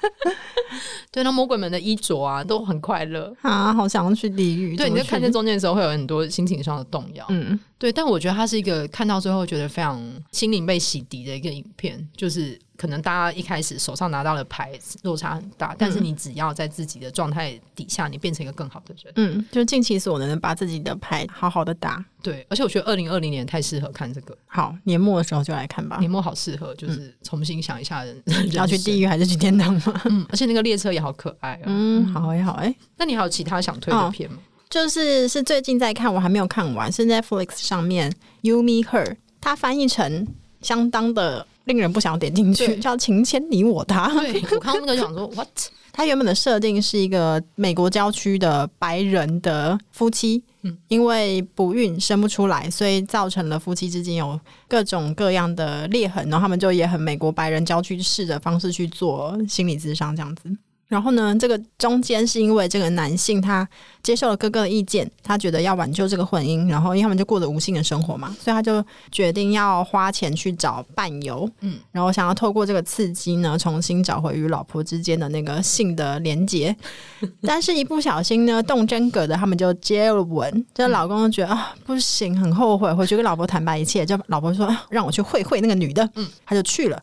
<laughs> 对，那魔鬼们的衣着啊，都很快乐啊，好想要去地狱。对，你在看见中间的时候，会有很多心情上的动摇。嗯，对，但我觉得它是一个看到最后觉得非常心灵被洗涤的一个影片，就是。可能大家一开始手上拿到的牌落差很大，但是你只要在自己的状态底下，你变成一个更好的人，嗯，就尽其所能把自己的牌好好的打。对，而且我觉得二零二零年太适合看这个。好，年末的时候就来看吧。年末好适合，就是重新想一下人，要去地狱还是去天堂吗？嗯，而且那个列车也好可爱啊。嗯，好哎，好哎。那你还有其他想推的片吗？哦、就是是最近在看，我还没有看完，是 Netflix 上面 You Me Her，它翻译成相当的。令人不想点进去，叫情牵你我他。对，我看到那个就想说，what？他原本的设定是一个美国郊区的白人的夫妻，嗯，因为不孕生不出来，所以造成了夫妻之间有各种各样的裂痕，然后他们就也很美国白人郊区式的方式去做心理咨商，这样子。然后呢，这个中间是因为这个男性他接受了哥哥的意见，他觉得要挽救这个婚姻，然后因为他们就过着无性的生活嘛，所以他就决定要花钱去找伴游，嗯，然后想要透过这个刺激呢，重新找回与老婆之间的那个性的连结。<laughs> 但是，一不小心呢，动真格的他们就接了吻，这老公就觉得啊不行，很后悔，回去跟老婆坦白一切，就老婆说让我去会会那个女的，嗯，他就去了。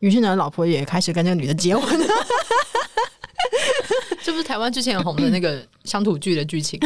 于是呢，老婆也开始跟这个女的结婚。<laughs> <laughs> 这不是台湾之前很红的那个 <laughs> 乡土剧的剧情？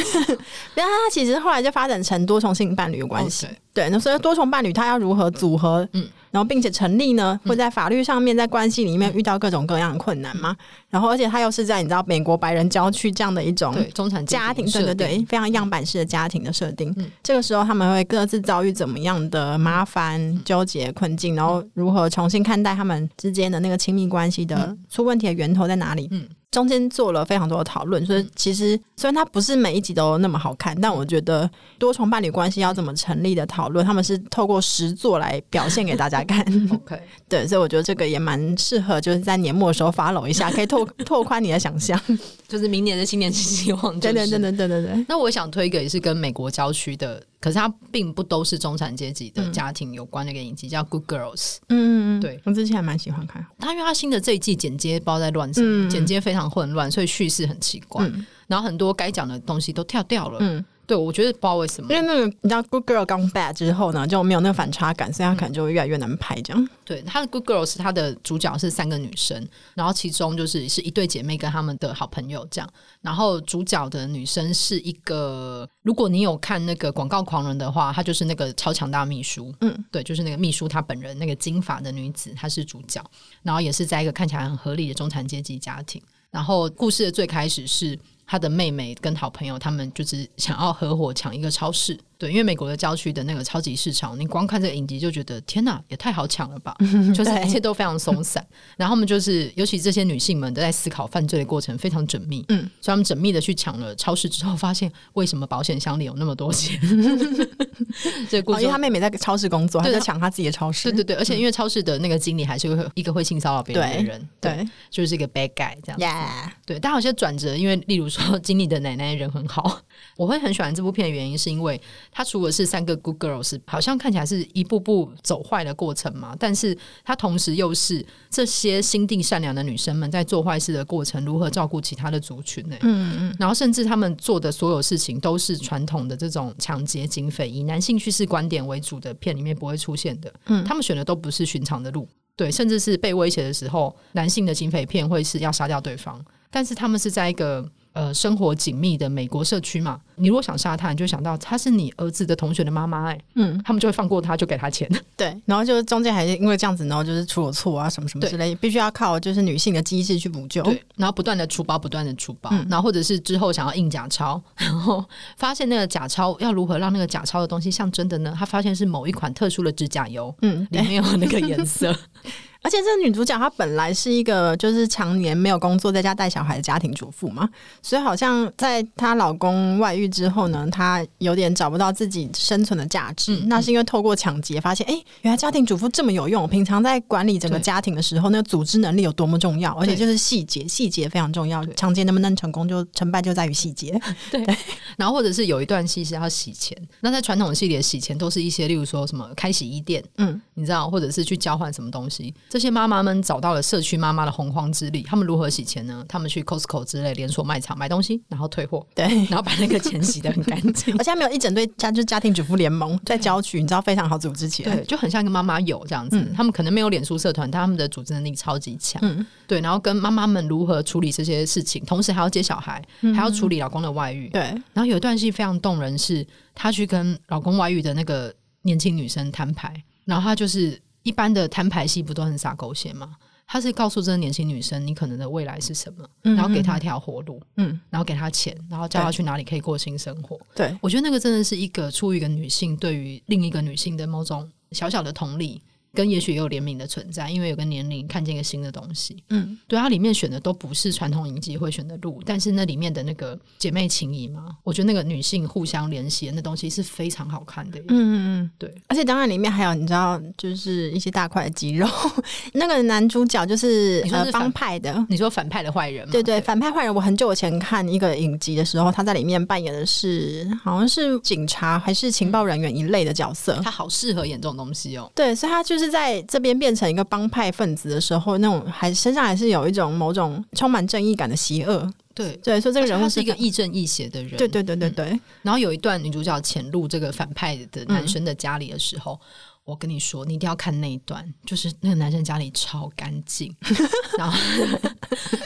然后他其实后来就发展成多重性伴侣的关系。对，那所以多重伴侣他要如何组合？嗯，然后并且成立呢？会在法律上面，在关系里面遇到各种各样的困难吗？嗯、然后，而且他又是在你知道美国白人郊区这样的一种中产家庭，对对对，非常样板式的家庭的设定。嗯、这个时候他们会各自遭遇怎么样的麻烦、纠结、困境？然后如何重新看待他们之间的那个亲密关系的出问题的源头在哪里？嗯。中间做了非常多的讨论，所以其实虽然它不是每一集都那么好看，但我觉得多重伴侣关系要怎么成立的讨论，他们是透过实作来表现给大家看。OK，<laughs> 对，所以我觉得这个也蛮适合，就是在年末的时候 follow 一下，<laughs> 可以拓拓宽你的想象，就是明年的新年新希望。对对对对对对对。那我想推一个也是跟美国郊区的。可是它并不都是中产阶级的家庭有关的一个影集，嗯、叫《Good Girls》。嗯，对，我之前还蛮喜欢看。它因为它新的这一季剪接包在乱剪接非常混乱，所以叙事很奇怪。嗯、然后很多该讲的东西都跳掉了。嗯。对，我觉得不知道为什么，因为那个你知道《Good Girl》Gone Bad 之后呢，就没有那个反差感，所以他可能就会越来越难拍这样。对，他的《Good Girl》是他的主角是三个女生，然后其中就是是一对姐妹跟他们的好朋友这样。然后主角的女生是一个，如果你有看那个《广告狂人》的话，她就是那个超强大秘书。嗯，对，就是那个秘书她本人，那个金发的女子，她是主角，然后也是在一个看起来很合理的中产阶级家庭。然后故事的最开始是。他的妹妹跟好朋友，他们就是想要合伙抢一个超市。对，因为美国的郊区的那个超级市场，你光看这个影集就觉得天哪，也太好抢了吧！<laughs> 就是一切都非常松散。然后他们就是，尤其这些女性们都在思考犯罪的过程非常缜密。嗯，所以他们缜密的去抢了超市之后，发现为什么保险箱里有那么多钱？<laughs> 这故事、哦，因为他妹妹在超市工作，他就抢他自己的超市。对对对，而且因为超市的那个经理还是会一个会性骚扰别人的人，对，对就是一个 bad guy 这样。对，但有些转折，因为例如说 <laughs> 经理的奶奶人很好，我会很喜欢这部片的原因是因为。他除了是三个 good girls，好像看起来是一步步走坏的过程嘛，但是他同时又是这些心地善良的女生们在做坏事的过程，如何照顾其他的族群呢？嗯嗯，然后甚至他们做的所有事情都是传统的这种抢劫、警匪以男性叙事观点为主的片里面不会出现的。嗯，他们选的都不是寻常的路，对，甚至是被威胁的时候，男性的警匪片会是要杀掉对方，但是他们是在一个。呃，生活紧密的美国社区嘛，你如果想杀他，你就想到他是你儿子的同学的妈妈，哎，嗯，他们就会放过他，就给他钱，对，然后就中间还是因为这样子，然后就是出了错啊，什么什么之类，必须要靠就是女性的机智去补救，对，然后不断的出包，不断的出包，嗯，然后或者是之后想要印假钞，然后发现那个假钞要如何让那个假钞的东西像真的呢？他发现是某一款特殊的指甲油，嗯，里面有那个颜色。<laughs> 而且这个女主角她本来是一个就是常年没有工作，在家带小孩的家庭主妇嘛，所以好像在她老公外遇之后呢，她有点找不到自己生存的价值。嗯、那是因为透过抢劫发现，哎、欸，原来家庭主妇这么有用。平常在管理整个家庭的时候，那个组织能力有多么重要，而且就是细节，细节非常重要。抢劫能不能成功，就成败就在于细节。<laughs> 对，对，然后或者是有一段戏是要洗钱，那在传统戏里的洗钱都是一些，例如说什么开洗衣店，嗯，你知道，或者是去交换什么东西。这些妈妈们找到了社区妈妈的洪荒之力，他们如何洗钱呢？他们去 Costco 之类连锁卖场买东西，然后退货，对，然后把那个钱洗得很干净。而且他们有一整队家，就是家庭主妇联盟在郊区，你知道非常好组织起来，对，就很像一个妈妈有这样子。嗯、他们可能没有脸书社团，但他们的组织能力超级强。嗯，对，然后跟妈妈们如何处理这些事情，同时还要接小孩，嗯、还要处理老公的外遇。对，然后有一段戏非常动人，是她去跟老公外遇的那个年轻女生摊牌，然后她就是。一般的摊牌戏不都很洒狗血吗？他是告诉这个年轻女生，你可能的未来是什么，嗯、然后给她一条活路，嗯，然后给她钱，然后叫她去哪里可以过新生活。对，我觉得那个真的是一个出于一个女性对于另一个女性的某种小小的同理。跟也许也有怜悯的存在，因为有个年龄看见一个新的东西。嗯，对，它里面选的都不是传统影集会选的路，但是那里面的那个姐妹情谊嘛，我觉得那个女性互相联系的那东西是非常好看的。嗯嗯嗯，对。而且当然里面还有你知道，就是一些大块的肌肉。<laughs> 那个男主角就是呃帮派的，你说反派的坏人吗？对对，反派坏人。我很久以前看一个影集的时候，他在里面扮演的是好像是警察还是情报人员一类的角色。他好适合演这种东西哦。对，所以他就是。是在这边变成一个帮派分子的时候，那种还身上还是有一种某种充满正义感的邪恶。对对，所以这个人物是一个亦正亦邪的人。对对对对对。然后有一段女主角潜入这个反派的男生的家里的时候，嗯、我跟你说，你一定要看那一段，就是那个男生家里超干净，<laughs> 然后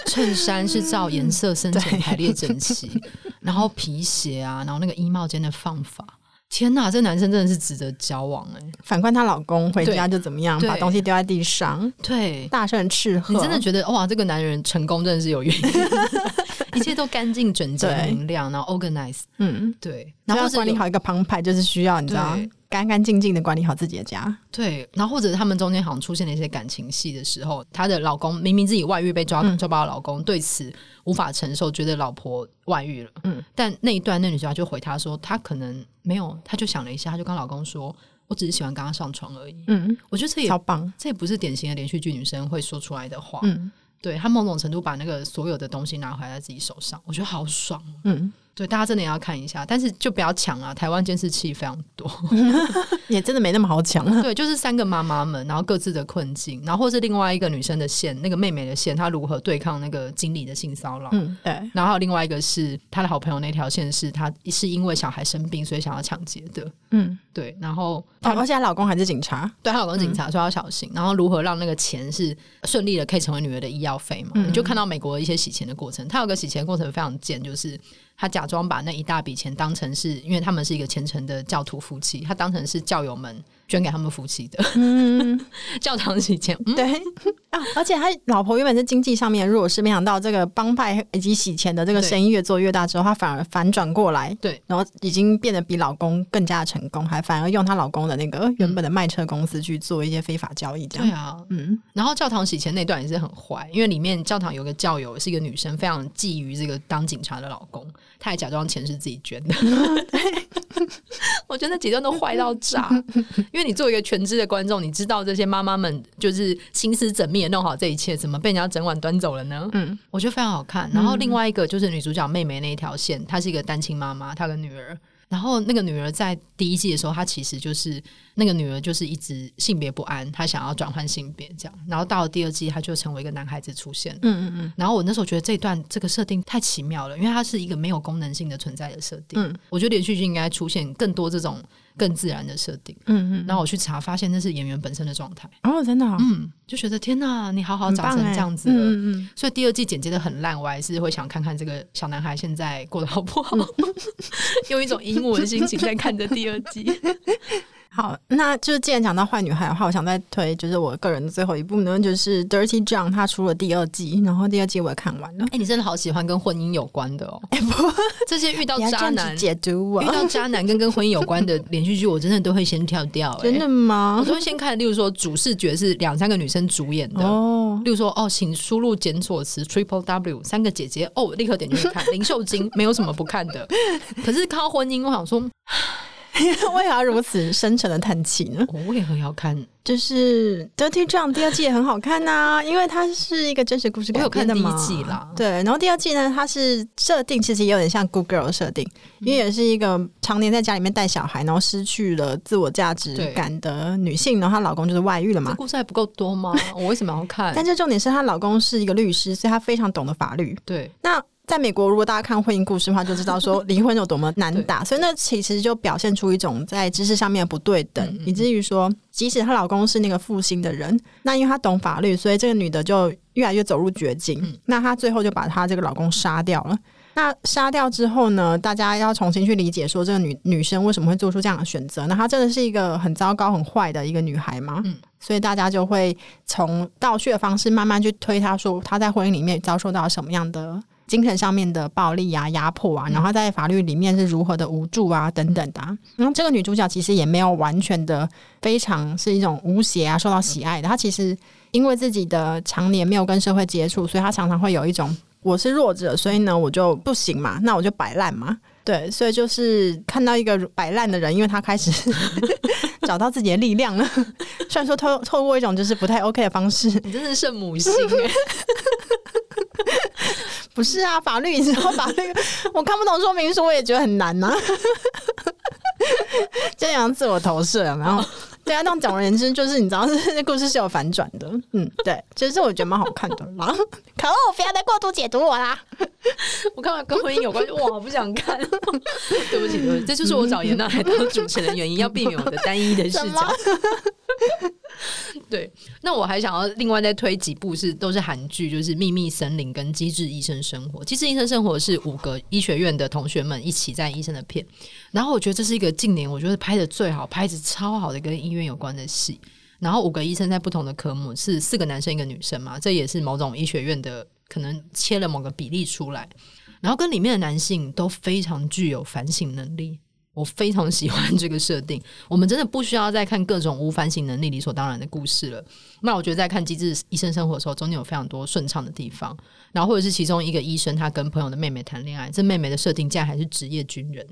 衬衫是照颜色深浅排列整齐，然后皮鞋啊，然后那个衣帽间的放法。天呐，这男生真的是值得交往哎！反观她老公回家就怎么样，把东西丢在地上，对，大声斥喝。你真的觉得哇，这个男人成功真的是有原因，<laughs> 一切都干净整洁明亮，然后 organize，嗯，对。然后管理好一个旁派，就是需要你知道。干干净净的管理好自己的家，对。然后或者他们中间好像出现了一些感情戏的时候，她的老公明明自己外遇被抓，抓包的老公对此无法承受，觉得老婆外遇了。嗯。但那一段那女主角就回他说，她可能没有，她就想了一下，她就跟老公说：“我只是喜欢跟他上床而已。”嗯。我觉得这也超棒，这也不是典型的连续剧女生会说出来的话。嗯。对，他某种程度把那个所有的东西拿回来在自己手上，我觉得好爽。嗯。对，大家真的也要看一下，但是就不要抢啊！台湾监视器非常多，<laughs> 也真的没那么好抢。对，就是三个妈妈们，然后各自的困境，然后或是另外一个女生的线，那个妹妹的线，她如何对抗那个经理的性骚扰？嗯，对。然后另外一个是她的好朋友那条线，是她是因为小孩生病，所以想要抢劫的。嗯，对。然后她而且她老公还是警察，对，她老公是警察，所以要小心。然后如何让那个钱是顺利的可以成为女儿的医药费嘛？嗯，你就看到美国的一些洗钱的过程，她有个洗钱的过程非常贱，就是。他假装把那一大笔钱当成是，因为他们是一个虔诚的教徒夫妻，他当成是教友们捐给他们夫妻的，嗯、<laughs> 教堂洗钱。对 <laughs> 啊，而且他老婆原本是经济上面的弱势，没想到这个帮派以及洗钱的这个生意越做越大之后，他反而反转过来，对，然后已经变得比老公更加成功，还反而用她老公的那个原本的卖车公司去做一些非法交易，这样。对啊，嗯。然后教堂洗钱那段也是很坏，因为里面教堂有个教友是一个女生，非常觊觎这个当警察的老公。她还假装钱是自己捐的，<laughs> 我觉得那几段都坏到炸。因为你作为一个全知的观众，你知道这些妈妈们就是心思缜密的弄好这一切，怎么被人家整碗端走了呢？嗯，我觉得非常好看。然后另外一个就是女主角妹妹那一条线，她是一个单亲妈妈，她的女儿。然后那个女儿在第一季的时候，她其实就是那个女儿，就是一直性别不安，她想要转换性别这样。然后到了第二季，她就成为一个男孩子出现。嗯嗯嗯。然后我那时候觉得这段这个设定太奇妙了，因为它是一个没有功能性的存在的设定。嗯。我觉得连续剧应该出现更多这种。更自然的设定，嗯嗯，然后我去查，发现那是演员本身的状态。哦，真的，嗯，就觉得天哪，你好好长成这样子，嗯嗯，所以第二季剪辑的很烂，我还是会想看看这个小男孩现在过得好不好，<laughs> 用一种英文的心情在看着第二季。好，那就是既然讲到坏女孩的话，我想再推，就是我个人的最后一部呢，就是《Dirty John》，他出了第二季，然后第二季我也看完了。哎、欸，你真的好喜欢跟婚姻有关的哦！哎、欸、不，这些遇到 <laughs> 渣男解读啊，遇到渣男跟跟婚姻有关的连续剧，我真的都会先跳掉、欸。真的吗？我都会先看，例如说主视觉是两三个女生主演的哦，例如说哦，请输入检索词 Triple W 三个姐姐哦，立刻点进去看。<laughs> 林秀晶没有什么不看的，可是看到婚姻，我想说。<laughs> 为何要如此深沉的叹气呢？<laughs> 我为何要看？就是《Dirty John》第二季也很好看呐、啊，因为它是一个真实故事改编的嘛。第一季啦，对。然后第二季呢，它是设定其实也有点像《Good Girl》的设定，嗯、因为也是一个常年在家里面带小孩，然后失去了自我价值感的女性，然后她老公就是外遇了嘛。这故事还不够多吗？我为什么要看？<laughs> 但这重点是她老公是一个律师，所以她非常懂得法律。对，那。在美国，如果大家看婚姻故事的话，就知道说离婚有多么难打。所以那其实就表现出一种在知识上面的不对等，嗯嗯，以至于说，即使她老公是那个负心的人，那因为她懂法律，所以这个女的就越来越走入绝境。嗯、那她最后就把她这个老公杀掉了。那杀掉之后呢，大家要重新去理解说，这个女女生为什么会做出这样的选择？那她真的是一个很糟糕、很坏的一个女孩吗？嗯、所以大家就会从倒叙的方式慢慢去推她，说她在婚姻里面遭受到什么样的。精神上面的暴力啊、压迫啊，然后在法律里面是如何的无助啊等等的、啊。然后这个女主角其实也没有完全的非常是一种无邪啊、受到喜爱的。她其实因为自己的常年没有跟社会接触，所以她常常会有一种我是弱者，所以呢我就不行嘛，那我就摆烂嘛。对，所以就是看到一个摆烂的人，因为他开始 <laughs> 找到自己的力量了。<laughs> 虽然说透透过一种就是不太 OK 的方式，你真是圣母心哎。<laughs> 不是啊，法律 <laughs> 你知道法律，我看不懂说明书，我也觉得很难呐、啊。<laughs> 这样自我投射，然后对啊，那总而言之，就是你知道，这故事是有反转的。嗯，对，其实我觉得蛮好看的。然 <laughs> 后可恶，不要再过度解读我啦！<laughs> 我看完跟婚姻有关系，哇，不想看。对不起，对不起，这就是我找颜讷来当主持人的原因，要避免我的单一的视角。<laughs> 对，那我还想要另外再推几部是都是韩剧，就是《秘密森林》跟《机智医生生活》。《机智医生生活》是五个医学院的同学们一起在医生的片，然后我觉得这是一个近年我觉得拍的最好、拍子超好的跟医院院有关的戏。然后五个医生在不同的科目，是四个男生一个女生嘛，这也是某种医学院的可能切了某个比例出来，然后跟里面的男性都非常具有反省能力。我非常喜欢这个设定，我们真的不需要再看各种无反省能力理所当然的故事了。那我觉得在看《机智医生生活》的时候，中间有非常多顺畅的地方，然后或者是其中一个医生他跟朋友的妹妹谈恋爱，这妹妹的设定竟然还是职业军人，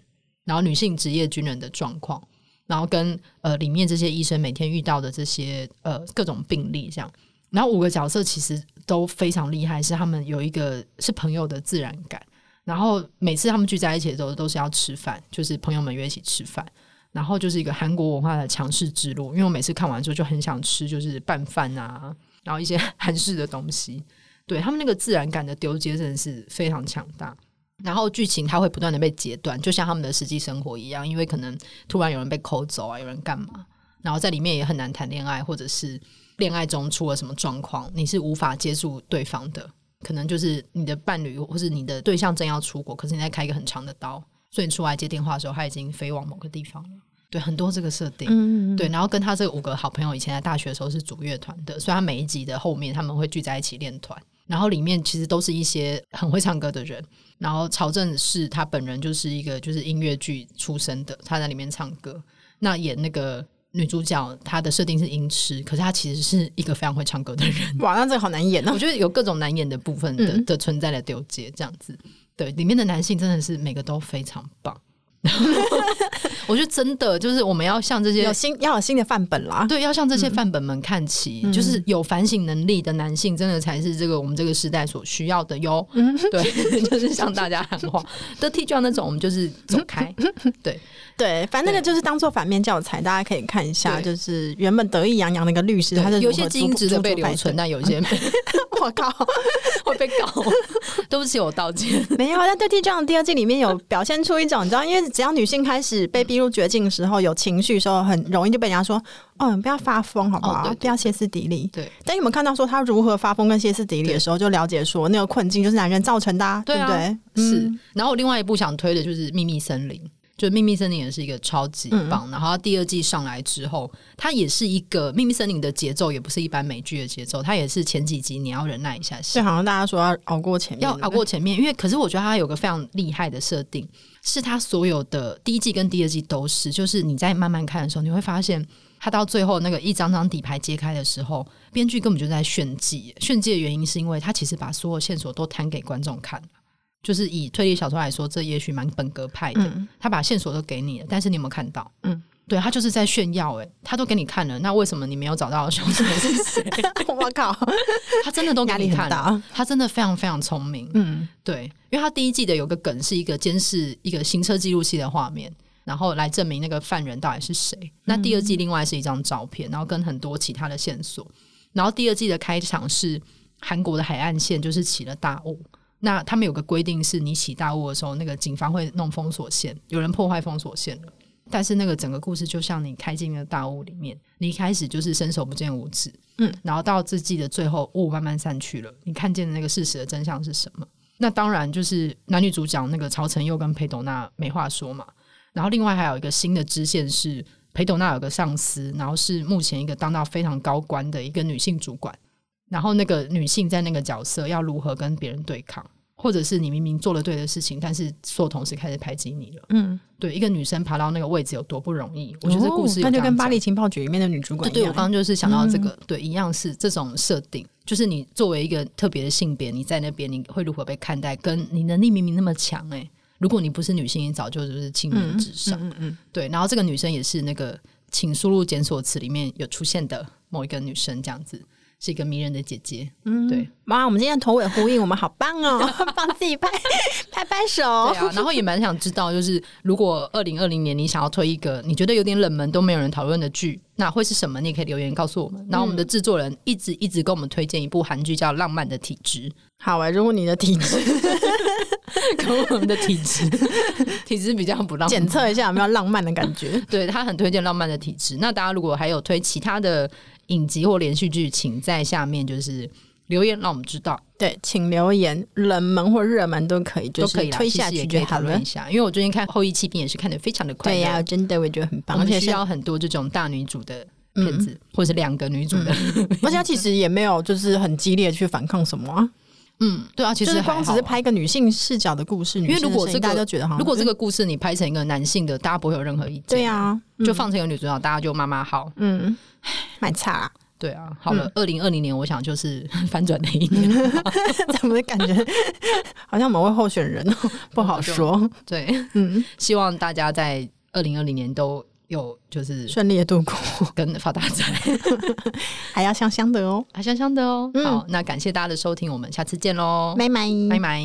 然后女性职业军人的状况，然后跟呃里面这些医生每天遇到的这些呃各种病例这样，然后五个角色其实都非常厉害，是他们有一个是朋友的自然感。然后每次他们聚在一起的时候，都是要吃饭，就是朋友们约一起吃饭。然后就是一个韩国文化的强势之路，因为我每次看完之后就很想吃，就是拌饭啊，然后一些 <laughs> 韩式的东西。对，他们那个自然感的丢接真的是非常强大。然后剧情它会不断的被截断，就像他们的实际生活一样，因为可能突然有人被扣走啊，有人干嘛，然后在里面也很难谈恋爱，或者是恋爱中出了什么状况，你是无法接触对方的。可能就是你的伴侣或是你的对象正要出国，可是你在开一个很长的刀，所以你出来接电话的时候，他已经飞往某个地方了。对，很多这个设定，嗯嗯对。然后跟他这五个好朋友以前在大学的时候是组乐团的，所以他每一集的后面他们会聚在一起练团。然后里面其实都是一些很会唱歌的人。然后曹正是他本人就是一个就是音乐剧出身的，他在里面唱歌。那演那个。女主角她的设定是音痴，可是她其实是一个非常会唱歌的人。哇，那这个好难演呢、啊。<laughs> 我觉得有各种难演的部分的、嗯、的存在的丢接这样子。对，里面的男性真的是每个都非常棒。<laughs> 我觉得真的就是我们要向这些有新要有新的范本啦，对，要向这些范本们看齐，嗯、就是有反省能力的男性，真的才是这个我们这个时代所需要的哟。嗯，对，<laughs> 就是向大家喊话。的 T 状那种，我们就是走开。<laughs> 对对，反正那个就是当做反面教材，大家可以看一下。就是原本得意洋洋的一个律师，他是有些基因值得被留存，但有些 <laughs> 我靠会被搞。对不起，我道歉。没有，但对 T 状第二季里面有表现出一种，你知道，因为只要女性开始被逼入绝境的时候，有情绪的时候，很容易就被人家说：“哦，你不要发疯，好不好？哦、对对对，不要歇斯底里。”对。但你有没有看到说他如何发疯跟歇斯底里的时候，就了解说那个困境就是男人造成的、啊，对，啊、对不对？是。然后我另外一部想推的就是《秘密森林》。就《秘密森林》也是一个超级棒，嗯、然后第二季上来之后，它也是一个《秘密森林》的节奏，也不是一般美剧的节奏，它也是前几集你要忍耐一下，就好像大家说要熬过前面，要熬过前面，因为可是我觉得它有个非常厉害的设定，是他所有的第一季跟第二季都是，就是你在慢慢看的时候，你会发现他到最后那个一张张底牌揭开的时候，编剧根本就在炫技，炫技的原因是因为他其实把所有线索都摊给观众看。就是以推理小说来说，这也许蛮本格派的。嗯、他把线索都给你了，但是你有没有看到？嗯，对，他就是在炫耀。哎，他都给你看了，那为什么你没有找到凶手是谁？<laughs> 我靠，他真的都给你看了。他真的非常非常聪明。嗯，对，因为他第一季的有个梗是一个监视一个行车记录器的画面，然后来证明那个犯人到底是谁。嗯、那第二季另外是一张照片，然后跟很多其他的线索。然后第二季的开场是韩国的海岸线就是起了大雾。那他们有个规定，是你起大雾的时候，那个警方会弄封锁线，有人破坏封锁线了。但是那个整个故事就像你开进了大雾里面，你一开始就是伸手不见五指，嗯，然后到这季的最后，雾慢慢散去了，你看见的那个事实的真相是什么？那当然就是男女主角那个曹承佑跟裴斗娜没话说嘛。然后另外还有一个新的支线是裴斗娜有个上司，然后是目前一个当到非常高官的一个女性主管。然后那个女性在那个角色要如何跟别人对抗，或者是你明明做了对的事情，但是所有同事开始排挤你了。嗯，对，一个女生爬到那个位置有多不容易？我觉得这故事那、哦、就跟《巴黎情报局》里面的女主管一样。对，我刚刚就是想到这个，嗯、对，一样是这种设定，就是你作为一个特别的性别，你在那边你会如何被看待？跟你能力明明那么强，哎，如果你不是女性，你早就就是青云直上。嗯嗯对。然后这个女生也是那个请输入检索词里面有出现的某一个女生，这样子。是一个迷人的姐姐，嗯，对，哇，我们今天头尾呼应，我们好棒哦，<laughs> 帮自己拍拍拍手，<laughs> 对啊，然后也蛮想知道，就是如果二零二零年你想要推一个你觉得有点冷门都没有人讨论的剧，那会是什么？你也可以留言告诉我们。然后我们的制作人一直一直跟我们推荐一部韩剧叫《浪漫的体质》。好啊，如果你的体质 <laughs> 跟我们的体质体质比较不浪漫，检测一下有没有浪漫的感觉？对，他很推荐《浪漫的体质》。那大家如果还有推其他的。影集或连续剧，请在下面就是留言，让我们知道。对，请留言，冷门或热门都可以，都可以推下去就好了一下。因为我最近看《后裔弃兵》也是看得非常的快，对呀、啊，真的我觉得很棒，而且需要很多这种大女主的片子，嗯、或者是两个女主的，嗯、<laughs> 而且其实也没有就是很激烈去反抗什么、啊。嗯，对啊，其实光只是拍一个女性视角的故事，因为如果这个大家都觉得好，如果这个故事你拍成一个男性的，大家不会有任何意见。对啊，就放成一个女主角，大家就妈妈好。嗯，蛮差、啊。对啊，好了，二零二零年我想就是 <laughs> 翻转的一年，<laughs> 怎么感觉 <laughs> 好像某位候选人不好说？对，嗯，希望大家在二零二零年都有就是顺利的度过。跟发大财。<laughs> 还要香香的哦。还香香的哦。好那感谢大家的收听我们下次见喽拜拜。拜拜。